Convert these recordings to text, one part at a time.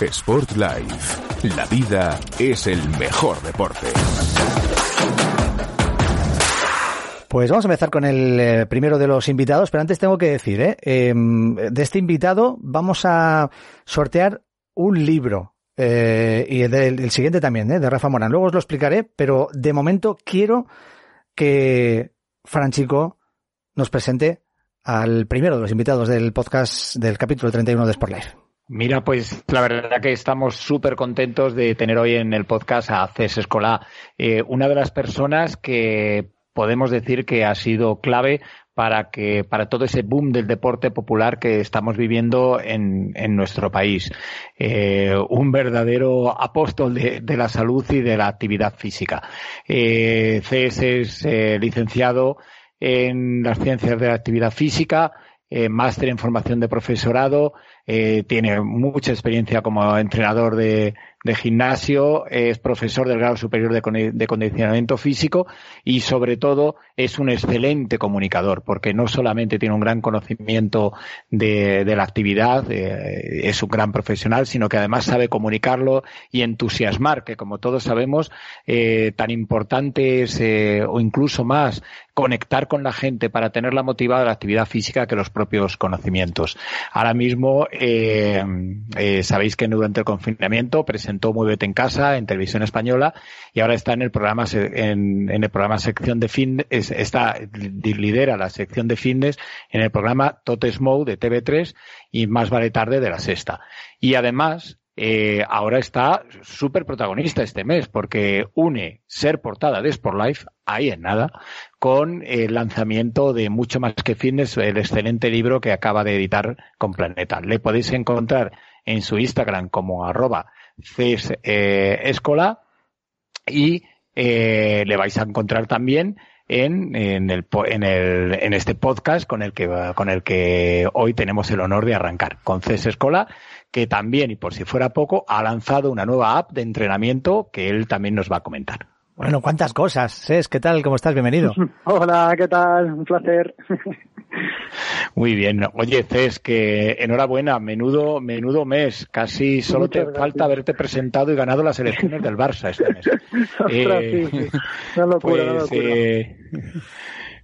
Sport Life. La vida es el mejor deporte. Pues vamos a empezar con el eh, primero de los invitados, pero antes tengo que decir, ¿eh? Em, de este invitado vamos a sortear un libro. eh, y el, del- el siguiente también, ¿eh? de Rafa Morán. Luego os lo explicaré, pero de momento quiero que Franchico nos presente al primero de los invitados del podcast del capítulo 31 de Sport Life. Mira, pues la verdad que estamos súper contentos de tener hoy en el podcast a Cés Escolá, eh, una de las personas que podemos decir que ha sido clave para que para todo ese boom del deporte popular que estamos viviendo en, en nuestro país. Eh, un verdadero apóstol de, de la salud y de la actividad física. Eh, Cés es licenciado en las ciencias de la actividad física, eh, máster en formación de profesorado, eh, tiene mucha experiencia como entrenador de, gimnasio, es profesor del grado superior de, condi- de condicionamiento físico y sobre todo es un excelente comunicador porque no solamente tiene un gran conocimiento de, la actividad, eh, es un gran profesional, sino que además sabe comunicarlo y entusiasmar, que como todos sabemos, eh, tan importante es, o incluso más, conectar con la gente para tenerla motivada la actividad física que los propios conocimientos. Ahora mismo, eh, eh, sabéis que durante el confinamiento presentó Muévete en casa en televisión española y ahora está en el programa en, el programa sección de es- está lidera la sección de fitness en el programa Totes Mode de TV3 y Más vale tarde de la sexta. Y además eh, ahora está súper protagonista este mes porque une ser portada de Sport Life, ahí en nada, con el lanzamiento de Mucho más que fitness, el excelente libro que acaba de editar con Planeta. Le podéis encontrar en su Instagram como arroba Ces, eh, Escola y eh, le vais a encontrar también en, en, este podcast con el, que, con el que hoy tenemos el honor de arrancar, con Ces Escola, que también, y por si fuera poco, ha lanzado una nueva app de entrenamiento que él también nos va a comentar. Bueno, cuántas cosas. Ses, ¿qué tal? ¿Cómo estás? Bienvenido. Hola, ¿qué tal? Un placer. Muy bien. Oye, Cés, que enhorabuena, menudo, menudo mes. Casi solo te gracias. falta haberte presentado y ganado las elecciones del Barça este mes. Ostras, sí, sí. Una locura, una pues, locura. eh,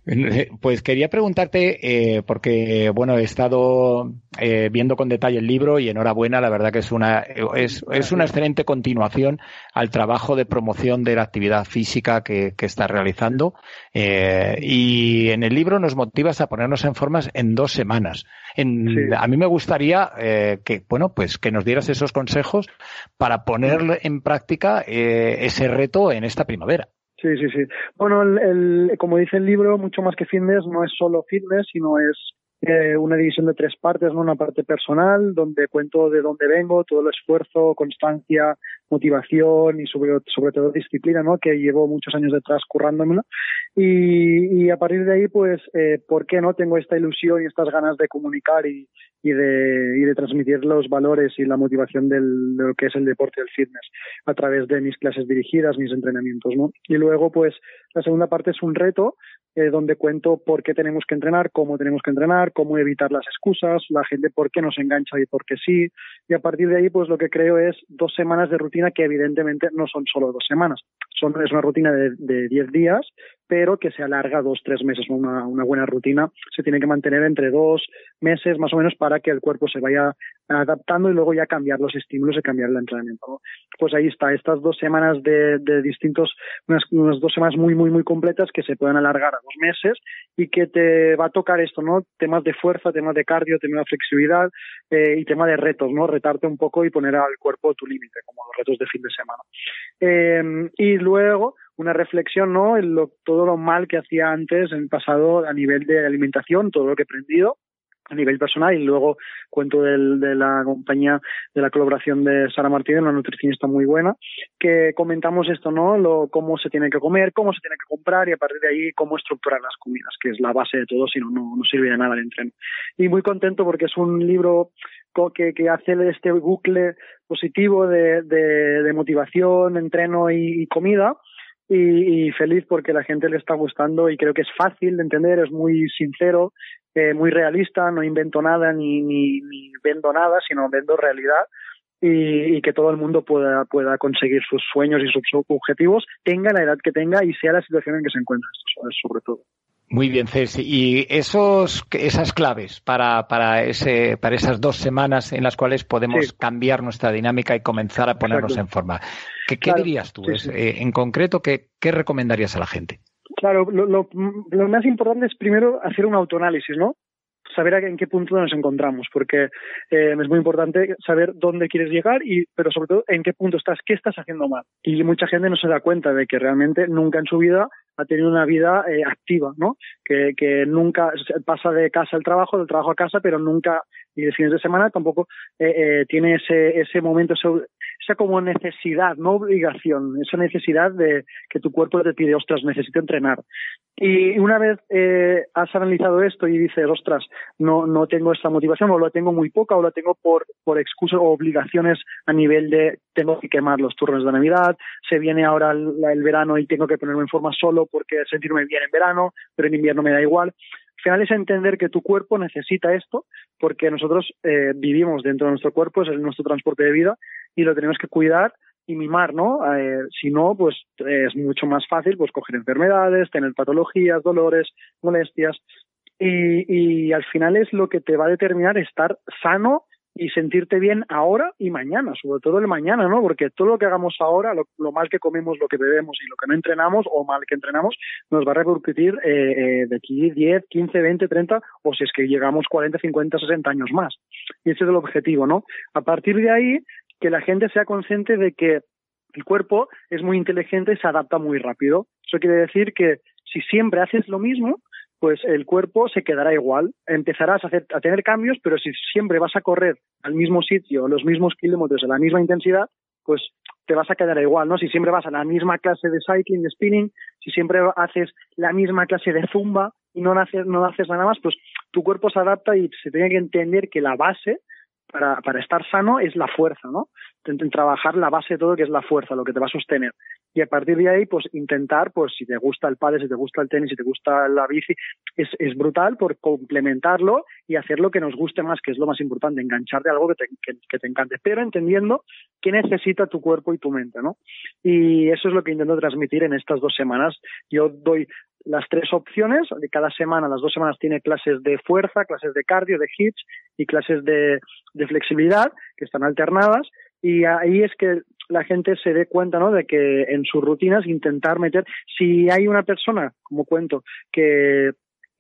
pues quería preguntarte, eh, porque bueno, he estado eh, viendo con detalle el libro y enhorabuena, la verdad que es una, es, es una excelente continuación al trabajo de promoción de la actividad física que, que estás realizando. Eh, y en el libro nos motivas a ponernos en formas en dos semanas. En, Sí. A mí me gustaría eh, que, bueno, pues que nos dieras esos consejos para poner en práctica ese reto en esta primavera. Sí, sí, sí. Bueno, el, el- como dice el libro, mucho más que fitness no es solo fitness, sino es eh, una división de tres partes, ¿no? Una parte personal, donde cuento de dónde vengo, todo el esfuerzo, constancia, motivación y sobre, sobre todo disciplina, ¿no? Que llevo muchos años detrás currándomela. Y, y a partir de ahí, pues, eh, ¿por qué no tengo esta ilusión y estas ganas de comunicar y, y de, y de transmitir los valores y la motivación del, de lo que es el deporte y el fitness a través de mis clases dirigidas, mis entrenamientos, ¿no? Y luego, pues, la segunda parte es un reto eh, donde cuento por qué tenemos que entrenar, cómo tenemos que entrenar, cómo evitar las excusas, la gente por qué nos engancha y por qué sí. Y a partir de ahí, pues lo que creo es dos semanas de rutina que evidentemente no son solo dos semanas. Son, es una rutina de, de 10 días, pero que se alarga dos, tres meses. una buena rutina se tiene que mantener entre dos meses más o menos para que el cuerpo se vaya adaptando y luego ya cambiar los estímulos y cambiar el entrenamiento. Pues ahí está, estas dos semanas de, de distintos, unas, unas dos semanas muy, muy, muy completas que se pueden alargar a dos meses y que te va a tocar esto, ¿no? Temas de fuerza, temas de cardio, temas de flexibilidad eh, y tema de retos, ¿no? Retarte un poco y poner al cuerpo tu límite, como los retos de fin de semana. Eh, y luego, una reflexión, ¿no? En lo, todo lo mal que hacía antes en el pasado a nivel de alimentación, todo lo que he aprendido, a nivel personal y luego cuento del, de la compañía de la colaboración de Sara Martínez, una nutricionista muy buena, que comentamos esto, ¿no? Lo, cómo se tiene que comer, cómo se tiene que comprar y a partir de ahí cómo estructurar las comidas, que es la base de todo, si no, no sirve de nada el entreno. Y muy contento porque es un libro que, que hace este bucle positivo de, de, de motivación, entreno y, y comida y, y, feliz porque la gente le está gustando y creo que es fácil de entender, es muy sincero, eh, muy realista, no invento nada ni, ni, ni vendo nada, sino vendo realidad y, que todo el mundo pueda, pueda conseguir sus sueños y sus objetivos, tenga la edad que tenga y sea la situación en que se encuentre, sobre todo. Muy bien, Ceci. Y esos, esas claves para, para, ese, para esas dos semanas en las cuales podemos sí. cambiar nuestra dinámica y comenzar a ponernos Exacto. en forma. ¿Qué, dirías tú? Sí, sí. Eh, en concreto, ¿qué, ¿qué recomendarías a la gente? Claro, lo, lo, lo, más importante es primero hacer un autoanálisis, ¿no? Saber en qué punto nos encontramos, porque eh, es muy importante saber dónde quieres llegar y, pero sobre todo, en qué punto estás, qué estás haciendo mal. Y mucha gente no se da cuenta de que realmente nunca en su vida ha tenido una vida eh, activa, ¿no? Que, que nunca pasa de casa al trabajo, del trabajo a casa, pero nunca, y de fines de semana tampoco eh, eh, tiene ese, ese momento, esa como necesidad, no obligación, esa necesidad de que tu cuerpo te pide, ostras, necesito entrenar. Y una vez eh, has analizado esto y dices, ostras, no, no tengo esta motivación, o la tengo muy poca, o la tengo por, por excusas o obligaciones a nivel de tengo que quemar los turnos de Navidad, se viene ahora el, el verano y tengo que ponerme en forma solo porque sentirme bien en verano, pero en invierno me da igual. Al final es entender que tu cuerpo necesita esto porque nosotros eh, vivimos dentro de nuestro cuerpo, es nuestro transporte de vida y lo tenemos que cuidar y mimar, ¿no? Eh, si no, pues es mucho más fácil pues coger enfermedades, tener patologías, dolores, molestias y, y al final es lo que te va a determinar estar sano y sentirte bien ahora y mañana, sobre todo el mañana, ¿no? Porque todo lo que hagamos ahora, lo, mal que comemos, lo que bebemos y lo que no entrenamos o mal que entrenamos, nos va a repercutir eh, eh, de aquí 10, 15, 20, 30 o si es que llegamos 40, 50, 60 años más. Y ese es el objetivo, ¿no? A partir de ahí, que la gente sea consciente de que el cuerpo es muy inteligente y se adapta muy rápido. Eso quiere decir que si siempre haces lo mismo, pues el cuerpo se quedará igual. Empezarás a, hacer, a tener cambios, pero si siempre vas a correr al mismo sitio, los mismos kilómetros, a la misma intensidad, pues te vas a quedar igual, ¿no? Si siempre vas a la misma clase de cycling, de spinning, si siempre haces la misma clase de zumba y no haces, no haces nada más, pues tu cuerpo se adapta y se tiene que entender que la base para, para estar sano es la fuerza, ¿no? En trabajar la base de todo, que es la fuerza, lo que te va a sostener. Y a partir de ahí, pues intentar, pues si te gusta el pádel, si te gusta el tenis, si te gusta la bici, es, es brutal por complementarlo y hacer lo que nos guste más, que es lo más importante, engancharte a algo que te, que, que te encante, pero entendiendo qué necesita tu cuerpo y tu mente, ¿no? Y eso es lo que intento transmitir en estas dos semanas. Yo doy las tres opciones, de cada semana, las dos semanas tiene clases de fuerza, clases de cardio, de hits y clases de, de flexibilidad, que están alternadas, y ahí es que la gente se dé cuenta ¿no? de que en sus rutinas intentar meter, si hay una persona, como cuento, que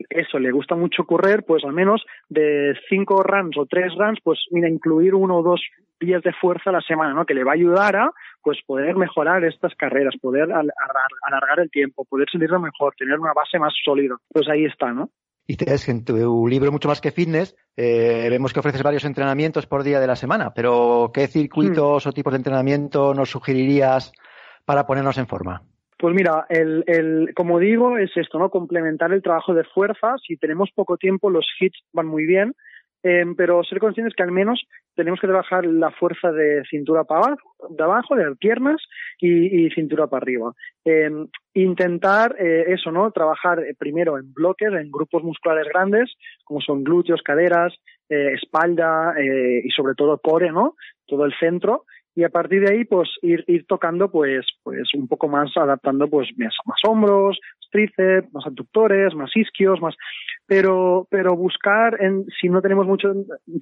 eso, le gusta mucho correr, pues al menos de cinco runs o tres runs, pues mira, incluir uno o dos días de fuerza a la semana, ¿no? Que le va a ayudar a, pues, poder mejorar estas carreras, poder alargar el tiempo, poder sentirlo mejor, tener una base más sólida. Pues ahí está, ¿no? Y es que en tu libro Mucho más que fitness eh, vemos que ofreces varios entrenamientos por día de la semana, pero ¿qué circuitos hmm. o tipos de entrenamiento nos sugerirías para ponernos en forma? Pues mira, el, el, como digo, es esto, ¿no? Complementar el trabajo de fuerza. Si tenemos poco tiempo, los hits van muy bien, eh, pero ser conscientes que al menos tenemos que trabajar la fuerza de cintura para abajo, de abajo, de piernas y, cintura para arriba. Eh, intentar eh, eso, ¿no? Trabajar primero en bloques, en grupos musculares grandes, como son glúteos, caderas, eh, espalda eh, y sobre todo core, ¿no? Todo el centro y a partir de ahí pues ir, ir tocando pues pues un poco más adaptando pues más, más hombros tríceps más abductores más isquios más pero pero buscar en, si no tenemos mucho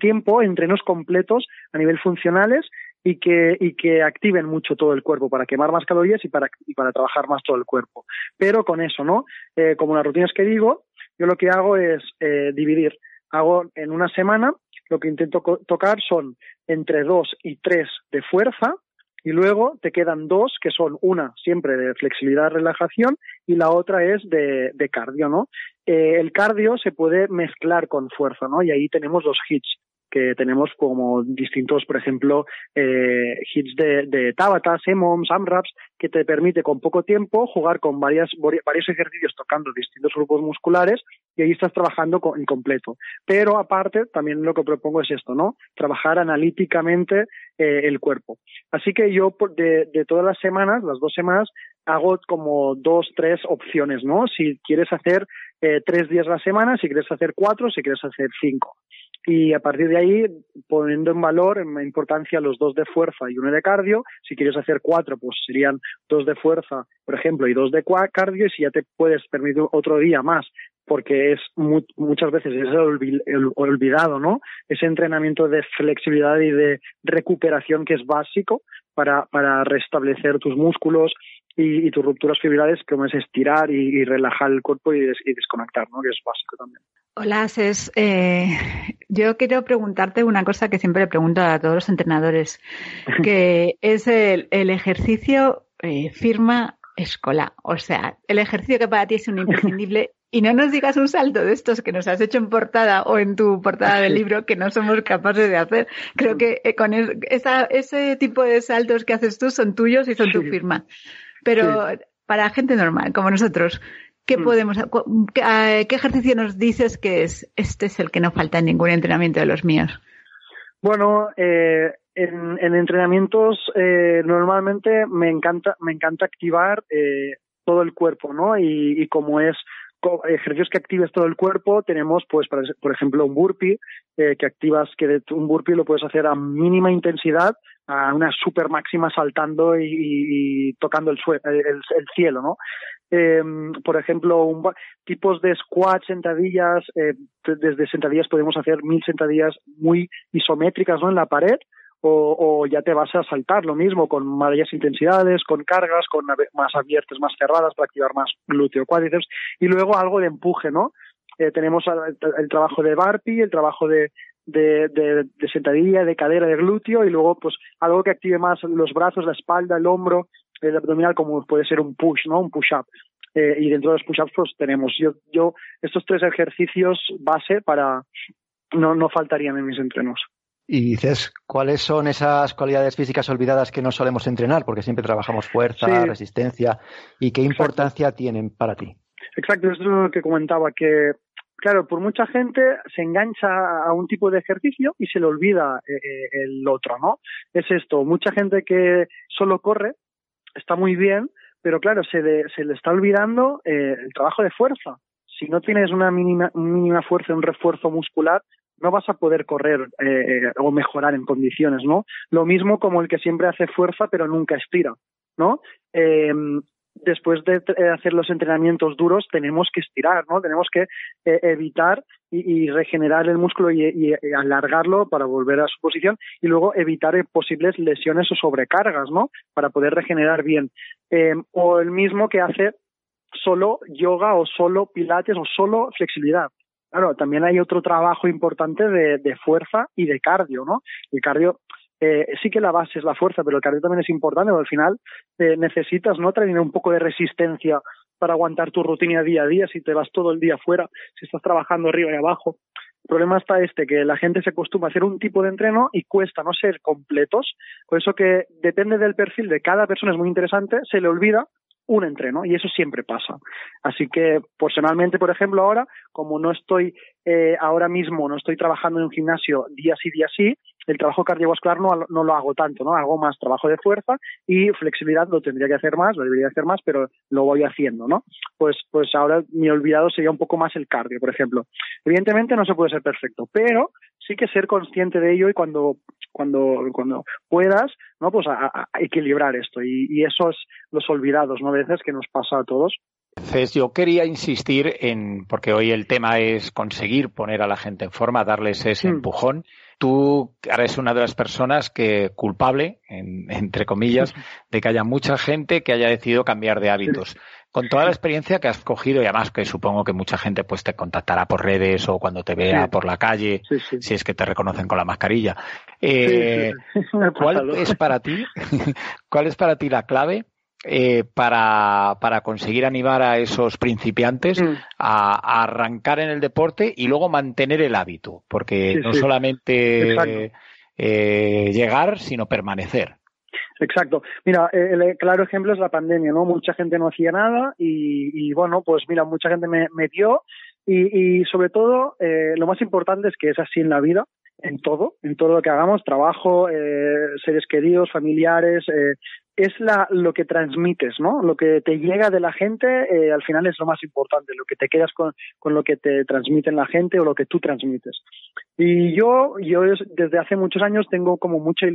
tiempo entrenos completos a nivel funcionales y que y que activen mucho todo el cuerpo para quemar más calorías y para y para trabajar más todo el cuerpo. Pero con eso no eh, como las rutinas que digo yo lo que hago es eh, dividir. Hago en una semana lo que intento tocar son entre dos y tres de fuerza y luego te quedan dos que son una siempre de flexibilidad relajación y la otra es de, de cardio no el cardio se puede mezclar con fuerza, ¿no? Y ahí tenemos los hits que tenemos como distintos, por ejemplo, eh, hits de, de Tabata, Semoms, AMRAPs, que te permite con poco tiempo jugar con varias, varios ejercicios tocando distintos grupos musculares y ahí estás trabajando en completo. Pero aparte, también lo que propongo es esto, ¿no? Trabajar analíticamente eh, el cuerpo. Así que yo de, de todas las semanas, las dos semanas, hago como dos, tres opciones, ¿no? Si quieres hacer eh, tres días a la semana, si quieres hacer cuatro, si quieres hacer cinco y a partir de ahí poniendo en valor en importancia los dos de fuerza y uno de cardio. Si quieres hacer cuatro, pues serían dos de fuerza, por ejemplo, y dos de cardio. Y si ya te puedes permitir otro día más, porque es muchas veces es olvidado, ¿no? Ese entrenamiento de flexibilidad y de recuperación que es básico para, para restablecer tus músculos y, tus rupturas fibrilares, como es estirar y, relajar el cuerpo y, y desconectar, ¿no? Que es básico también. Hola, Ses. Eh, yo quiero preguntarte una cosa que siempre le pregunto a todos los entrenadores, que es el, ejercicio eh, firma escolar. O sea, el ejercicio que para ti es un imprescindible y no nos digas un salto de estos que nos has hecho en portada o en tu portada del libro que no somos capaces de hacer. Creo que eh, con ese tipo de saltos que haces tú son tuyos y son tu firma. Pero para gente normal, como nosotros, ¿Qué mm. podemos, qué, ejercicio nos dices que es este es el que no falta en ningún entrenamiento de los míos? Bueno, eh, en, entrenamientos eh, normalmente me encanta me encanta activar eh, todo el cuerpo, ¿no? Y, y como es ejercicios que actives todo el cuerpo, tenemos, pues, por ejemplo, un burpee, que activas, que un burpee lo puedes hacer a mínima intensidad, a una super máxima saltando y, tocando el, el, cielo, ¿no? eh, por ejemplo, un, tipos de squat, sentadillas, eh, desde sentadillas podemos hacer mil sentadillas muy isométricas ¿no? en la pared, o, ya te vas a saltar lo mismo, con varias intensidades, con cargas, con más abiertas, más cerradas, para activar más glúteo, cuádriceps, y luego algo de empuje, ¿no? Eh, tenemos el, trabajo de Barpi, el trabajo de, sentadilla, de cadera, de glúteo, y luego pues algo que active más los brazos, la espalda, el hombro, el abdominal como puede ser un push, ¿no? Un push-up. Eh, y dentro de los push-ups pues tenemos yo, yo estos tres ejercicios base para no, no faltarían en mis entrenos. Y dices, ¿cuáles son esas cualidades físicas olvidadas que no solemos entrenar? Porque siempre trabajamos fuerza, resistencia. ¿Y qué importancia tienen para ti? Exacto, eso es lo que comentaba, que claro, por mucha gente se engancha a un tipo de ejercicio y se le olvida eh, eh, el otro, ¿no? Es esto, mucha gente que solo corre, está muy bien, pero claro, se, se le está olvidando eh, el trabajo de fuerza. Si no tienes una mínima, mínima fuerza, un refuerzo muscular, no vas a poder correr eh, o mejorar en condiciones, ¿no? Lo mismo como el que siempre hace fuerza pero nunca estira, ¿no? Eh, después de eh, hacer los entrenamientos duros tenemos que estirar, ¿no? Tenemos que eh, evitar y, regenerar el músculo y, alargarlo para volver a su posición y luego evitar posibles lesiones o sobrecargas, ¿no? Para poder regenerar bien. Eh, o el mismo que hace solo yoga o solo pilates o solo flexibilidad. Claro, también hay otro trabajo importante de, de fuerza y de cardio, ¿no? El cardio eh, sí que la base es la fuerza, pero el cardio también es importante, porque al final eh, necesitas no tener un poco de resistencia para aguantar tu rutina día a día si te vas todo el día fuera, si estás trabajando arriba y abajo. El problema está este, que la gente se acostumbra a hacer un tipo de entreno y cuesta no ser completos, por eso que depende del perfil de cada persona, es muy interesante, se le olvida un entreno y eso siempre pasa. Así que personalmente, por ejemplo, ahora, como no estoy eh, ahora mismo, no estoy trabajando en un gimnasio día sí, día sí, el trabajo cardiovascular no, no lo hago tanto, ¿no? Hago más trabajo de fuerza y flexibilidad lo tendría que hacer más, lo debería hacer más, pero lo voy haciendo, ¿no? Pues, pues ahora mi olvidado sería un poco más el cardio, por ejemplo. Evidentemente no se puede ser perfecto, pero sí que ser consciente de ello y cuando cuando cuando puedas no pues a, equilibrar esto y, y esos los olvidados no veces que nos pasa a todos entonces, yo quería insistir en, porque hoy el tema es conseguir poner a la gente en forma, darles ese mm. empujón. Tú eres una de las personas que culpable, entre comillas, de que haya mucha gente que haya decidido cambiar de hábitos. Con toda la experiencia que has cogido y además que supongo que mucha gente pues te contactará por redes o cuando te vea por la calle, si es que te reconocen con la mascarilla. Eh, ¿Cuál es para ti, cuál es para ti la clave eh, para, para, conseguir animar a esos principiantes mm. a, arrancar en el deporte y luego mantener el hábito? Porque no solamente eh, llegar, sino permanecer. Exacto. Mira, eh, el claro ejemplo es la pandemia, ¿no? Mucha gente no hacía nada y, bueno, pues mira, mucha gente me, me dio y, y sobre todo eh, lo más importante es que es así en la vida, en todo, en todo lo que hagamos, trabajo, eh, seres queridos, familiares, eh, es lo que transmites, ¿no? Lo que te llega de la gente, eh, al final es lo más importante, lo que te quedas con, lo que te transmiten la gente o lo que tú transmites. Y yo, yo desde hace muchos años tengo como mucha,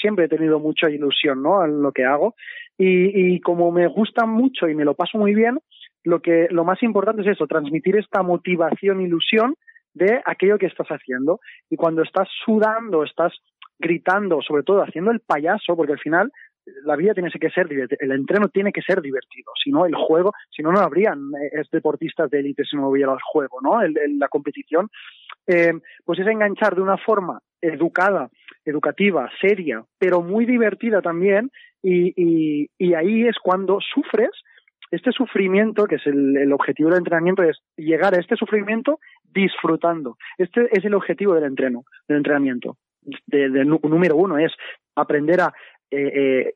siempre he tenido mucha ilusión, ¿no? En lo que hago. Y, y como me gusta mucho y me lo paso muy bien, lo que, lo más importante es eso, transmitir esta motivación, ilusión de aquello que estás haciendo. Y cuando estás sudando, estás gritando, sobre todo haciendo el payaso, porque al final la vida tiene que ser el entreno tiene que ser divertido, si no el juego, si no no habrían eh, deportistas de élite si no hubiera el juego, ¿no? El, la competición, eh, pues es enganchar de una forma educada, educativa, seria, pero muy divertida también, y, y, y ahí es cuando sufres este sufrimiento, que es el, el, objetivo del entrenamiento, es llegar a este sufrimiento disfrutando. Este es el objetivo del entreno, del entrenamiento. De, de, número uno es aprender a eh, eh,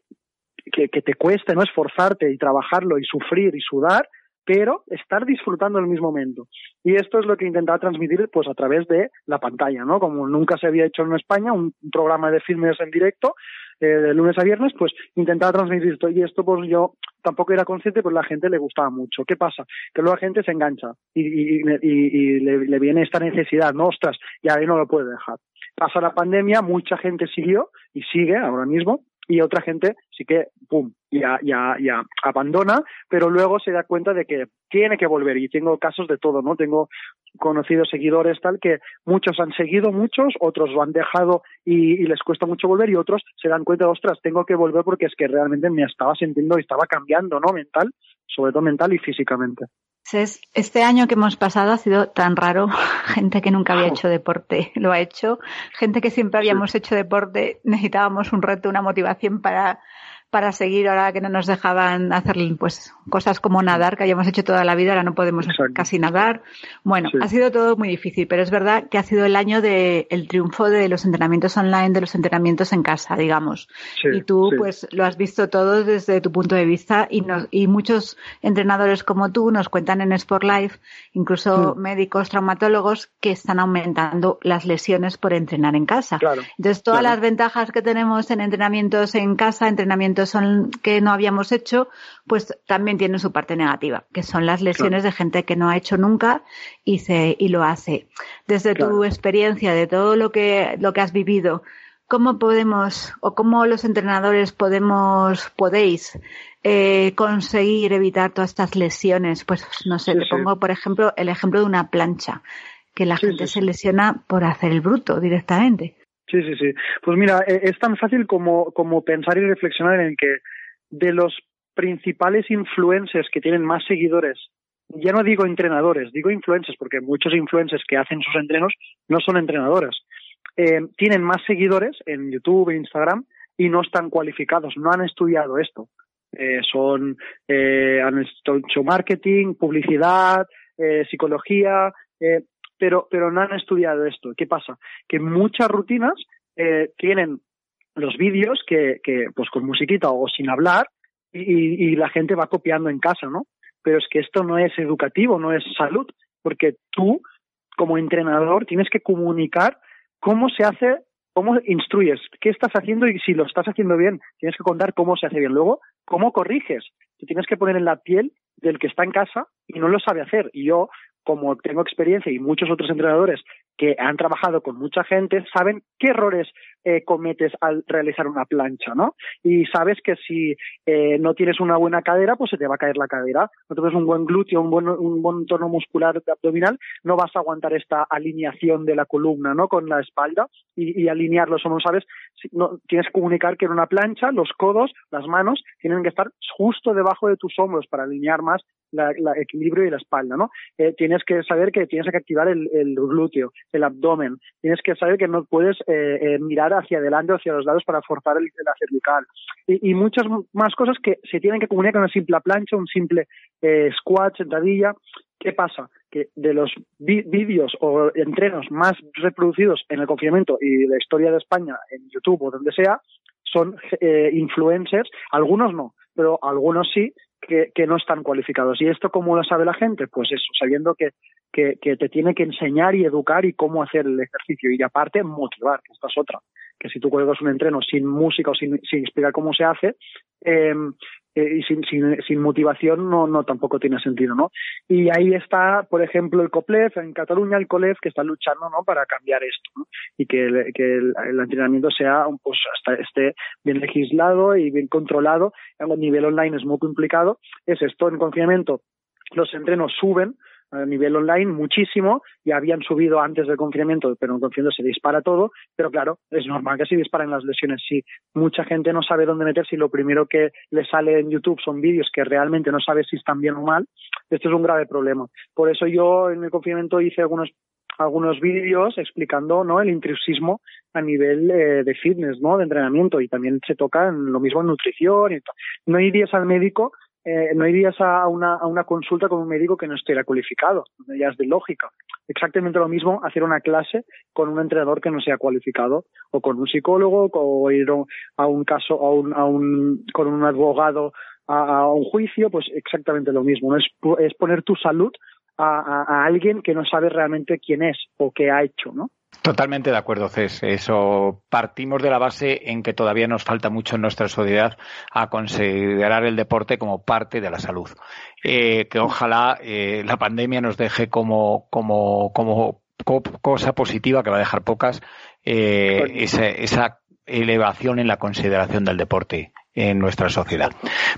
que, te cueste no esforzarte y trabajarlo y sufrir y sudar, pero estar disfrutando el mismo momento. Y esto es lo que intentaba transmitir pues a través de la pantalla, ¿no? Como nunca se había hecho en España, un, programa de filmes en directo, eh, de lunes a viernes, pues intentaba transmitir esto. Y esto pues yo tampoco era consciente, pues la gente le gustaba mucho. ¿Qué pasa? Que luego la gente se engancha y, le, viene esta necesidad, ¿no? Ostras, y ahí no lo puede dejar. Pasa la pandemia, mucha gente siguió y sigue ahora mismo, y otra gente sí que, pum, ya, ya, ya abandona, pero luego se da cuenta de que tiene que volver. Y tengo casos de todo, ¿no? Tengo conocidos seguidores tal que muchos han seguido, muchos, otros lo han dejado y, y les cuesta mucho volver y otros se dan cuenta, ostras, tengo que volver porque es que realmente me estaba sintiendo y estaba cambiando, ¿no? Mental, sobre todo mental y físicamente. Este año que hemos pasado ha sido tan raro. Gente que nunca había hecho deporte lo ha hecho. Gente que siempre habíamos hecho deporte necesitábamos un reto, una motivación para para seguir ahora que no nos dejaban hacer pues cosas como nadar que habíamos hecho toda la vida ahora no podemos Exacto. casi nadar bueno sí. ha sido todo muy difícil pero es verdad que ha sido el año de el triunfo de los entrenamientos online de los entrenamientos en casa digamos sí, y tú sí. pues lo has visto todo desde tu punto de vista y nos, y muchos entrenadores como tú nos cuentan en Sport Life incluso médicos traumatólogos que están aumentando las lesiones por entrenar en casa claro, entonces todas claro. las ventajas que tenemos en entrenamientos en casa entrenamientos son que no habíamos hecho, pues también tienen su parte negativa, que son las lesiones claro. de gente que no ha hecho nunca y se y lo hace. Desde claro. tu experiencia, de todo lo que lo que has vivido, ¿cómo podemos o cómo los entrenadores podemos podéis eh, conseguir evitar todas estas lesiones? Pues no sé, sí, te pongo por ejemplo el ejemplo de una plancha, que la sí, gente se lesiona por hacer el bruto directamente. Sí, sí, sí. Pues mira, e, es tan fácil como, como pensar y reflexionar en que de los principales influencers que tienen más seguidores, ya no digo entrenadores, digo influencers, porque muchos influencers que hacen sus entrenos no son entrenadores. Eh, tienen más seguidores en YouTube e Instagram y no están cualificados, no han estudiado esto. Eh, son, eh, han hecho marketing, publicidad, eh, psicología, eh, pero, pero no han estudiado esto. ¿Qué pasa? Que muchas rutinas eh, tienen los vídeos que, que, pues con musiquita o sin hablar, y, y la gente va copiando en casa, ¿no? Pero es que esto no es educativo, no es salud, porque tú, como entrenador, tienes que comunicar cómo se hace, cómo instruyes, qué estás haciendo y si lo estás haciendo bien, tienes que contar cómo se hace bien. Luego, cómo corriges. Te tienes que poner en la piel del que está en casa y no lo sabe hacer. Y yo, como tengo experiencia y muchos otros entrenadores que han trabajado con mucha gente, saben qué errores eh, cometes al realizar una plancha, ¿no? Y sabes que si eh, no tienes una buena cadera, pues se te va a caer la cadera. No tienes un buen glúteo, un buen, un buen tono muscular abdominal, no vas a aguantar esta alineación de la columna, ¿no? Con la espalda y, y alinearlos, o no sabes, tienes que comunicar que en una plancha los codos, las manos, tienen que estar justo debajo de tus hombros para alinear más la equilibrio y la espalda, ¿no? Eh, tienes que saber que tienes que activar el, el glúteo, el abdomen. Tienes que saber que no puedes eh, mirar hacia adelante hacia los lados para forzar el, la cervical. Y, muchas más cosas que se tienen que comunicar con una simple plancha, un simple eh, squat, sentadilla. ¿Qué pasa? Que de los vídeos o entrenos más reproducidos en el confinamiento y la historia de España en YouTube o donde sea, son eh, influencers, algunos no, pero algunos sí, que, no están cualificados. ¿Y esto cómo lo sabe la gente? Pues eso, sabiendo que, que, te tiene que enseñar y educar y cómo hacer el ejercicio. Y aparte, motivar, que esta es otra. Que si tú cuelgas un entreno sin música o sin, sin explicar cómo se hace, eh, eh, y sin, sin, sin, motivación no, no tampoco tiene sentido, ¿no? Y ahí está, por ejemplo, el COPLEF, en Cataluña el COLEF, que está luchando, ¿no? Para cambiar esto. Y que, el, que el, el, entrenamiento sea, pues, hasta esté bien legislado y bien controlado. A nivel online es muy complicado. Es esto, en confinamiento los entrenos suben, a nivel online muchísimo, ya habían subido antes del confinamiento, pero en confinamiento se dispara todo, pero claro, es normal que se disparen las lesiones. Si mucha gente no sabe dónde meterse y lo primero que le sale en YouTube son vídeos que realmente no sabe si están bien o mal, esto es un grave problema. Por eso yo en el confinamiento hice algunos algunos vídeos explicando ¿no? el intrusismo a nivel eh, de fitness, ¿no? de entrenamiento y también se toca en lo mismo en nutrición. Y no irías al médico eh, no irías a una, a una consulta con un médico que no estuviera cualificado, ya es de lógica. Exactamente lo mismo hacer una clase con un entrenador que no sea cualificado, o con un psicólogo, o ir a un caso, a un, a un, con un abogado a, un juicio, pues exactamente lo mismo. Es, es poner tu salud a, a alguien que no sabe realmente quién es o qué ha hecho, ¿no? Totalmente de acuerdo, Cés. Eso partimos de la base en que todavía nos falta mucho en nuestra sociedad a considerar el deporte como parte de la salud. Eh, que ojalá eh, la pandemia nos deje como, como, como cosa positiva, que va a dejar pocas, eh, esa, esa elevación en la consideración del deporte en nuestra sociedad.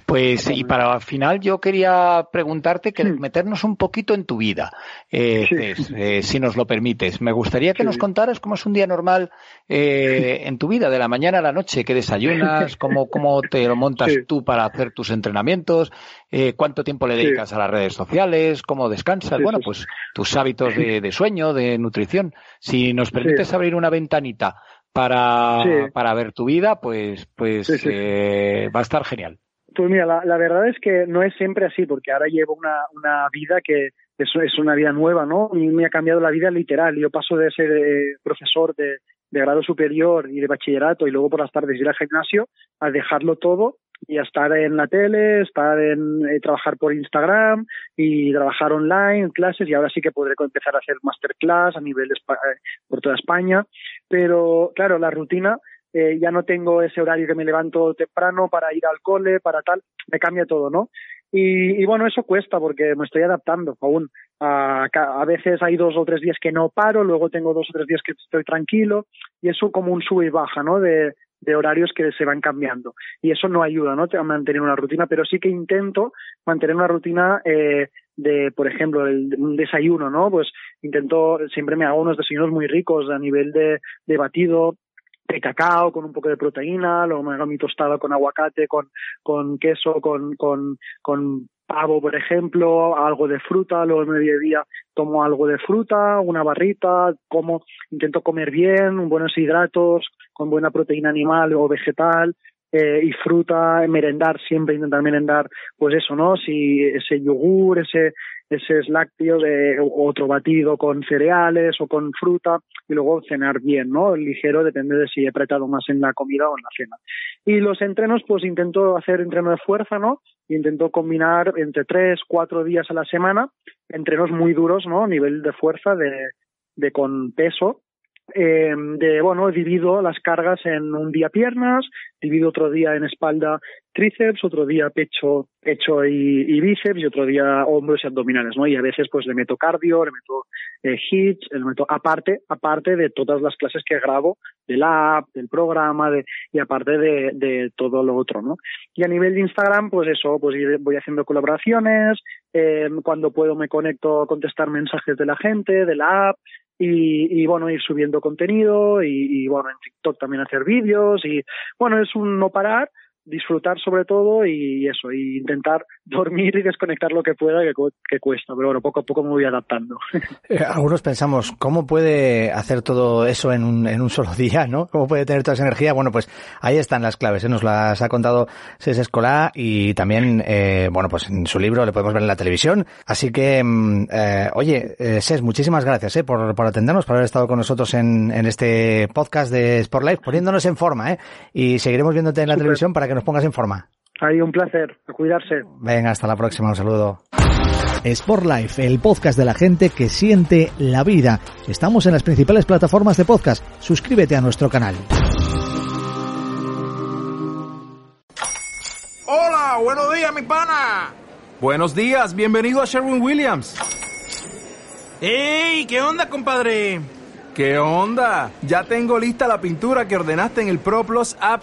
Pues, y para final yo quería preguntarte, que meternos un poquito en tu vida, eh, eh, si nos lo permites. Me gustaría que nos contaras cómo es un día normal eh, en tu vida, de la mañana a la noche, qué desayunas, cómo, cómo te lo montas tú para hacer tus entrenamientos, eh, cuánto tiempo le dedicas a las redes sociales, cómo descansas, bueno, pues tus hábitos de, de, sueño, de nutrición. Si nos permites abrir una ventanita para, sí. para ver tu vida, pues, pues sí, sí. Eh, va a estar genial. Pues mira, la, la, verdad es que no es siempre así, porque ahora llevo una, una vida que es, es una vida nueva, ¿no? Y me ha cambiado la vida literal. Yo paso de ser eh, profesor de, de grado superior y de bachillerato y luego por las tardes ir al gimnasio a dejarlo todo y estar en la tele, estar en eh, trabajar por Instagram y trabajar online, clases, y ahora sí que podré empezar a hacer masterclass a nivel de, eh, por toda España. Pero claro, la rutina, eh, ya no tengo ese horario que me levanto temprano para ir al cole, para tal, me cambia todo, ¿no? Y, y bueno, eso cuesta porque me estoy adaptando aún. A, a veces hay dos o tres días que no paro, luego tengo dos o tres días que estoy tranquilo, y eso como un sube y baja, ¿no? De, de horarios que se van cambiando. Y eso no ayuda ¿no? a mantener una rutina, pero sí que intento mantener una rutina eh, de, por ejemplo, el, un desayuno, ¿no? Pues intento, siempre me hago unos desayunos muy ricos a nivel de, de batido, de cacao con un poco de proteína, luego me hago mi tostada con aguacate, con, con queso, con, con, con pavo, por ejemplo, algo de fruta, luego al mediodía tomo algo de fruta, una barrita, como, intento comer bien, buenos hidratos, con buena proteína animal o vegetal, eh, y fruta, merendar, siempre intentar merendar, pues eso, ¿no? Si ese yogur, ese, ese lácteo de otro batido con cereales o con fruta y luego cenar bien, ¿no? Ligero, depende de si he apretado más en la comida o en la cena. Y los entrenos, pues intento hacer entreno de fuerza, ¿no? Intento combinar entre tres, cuatro días a la semana, entrenos muy duros, ¿no? Nivel de fuerza, de, de con peso, eh, de, bueno, divido las cargas en un día piernas, divido otro día en espalda tríceps, otro día pecho, pecho y, y bíceps y otro día hombros y abdominales, ¿no? Y a veces pues le meto cardio, le meto eh, hits, le meto aparte, aparte de todas las clases que grabo del app, del programa, de, y aparte de, de todo lo otro, ¿no? Y a nivel de Instagram, pues eso, pues voy haciendo colaboraciones, eh, cuando puedo me conecto a contestar mensajes de la gente, de la app, y, y, bueno, ir subiendo contenido y, y, bueno, en TikTok también hacer vídeos y bueno, es un no parar, disfrutar sobre todo y eso, y intentar dormir y desconectar lo que pueda, que, cuesta, pero bueno, poco a poco me voy adaptando. Eh, algunos pensamos, ¿cómo puede hacer todo eso en un, en un solo día, no? ¿Cómo puede tener toda esa energía? Bueno, pues ahí están las claves, ¿eh? nos las ha contado Cés Escolá y también, eh, bueno, pues en su libro le podemos ver en la televisión. Así que, mm, eh, oye, eh, Cés, muchísimas gracias eh, por, por atendernos, por haber estado con nosotros en, en este podcast de Sport Life, poniéndonos en forma, ¿eh? Y seguiremos viéndote en la televisión para que nos pongas en forma. Ahí, un placer. A cuidarse. Venga, hasta la próxima. Un saludo. Sport Life, el podcast de la gente que siente la vida. Estamos en las principales plataformas de podcast. Suscríbete a nuestro canal. Hola, buenos días, mi pana. Buenos días, bienvenido a Sherwin Williams. ¡Ey! ¿Qué onda, compadre? ¿Qué onda? Ya tengo lista la pintura que ordenaste en el ProPlus app.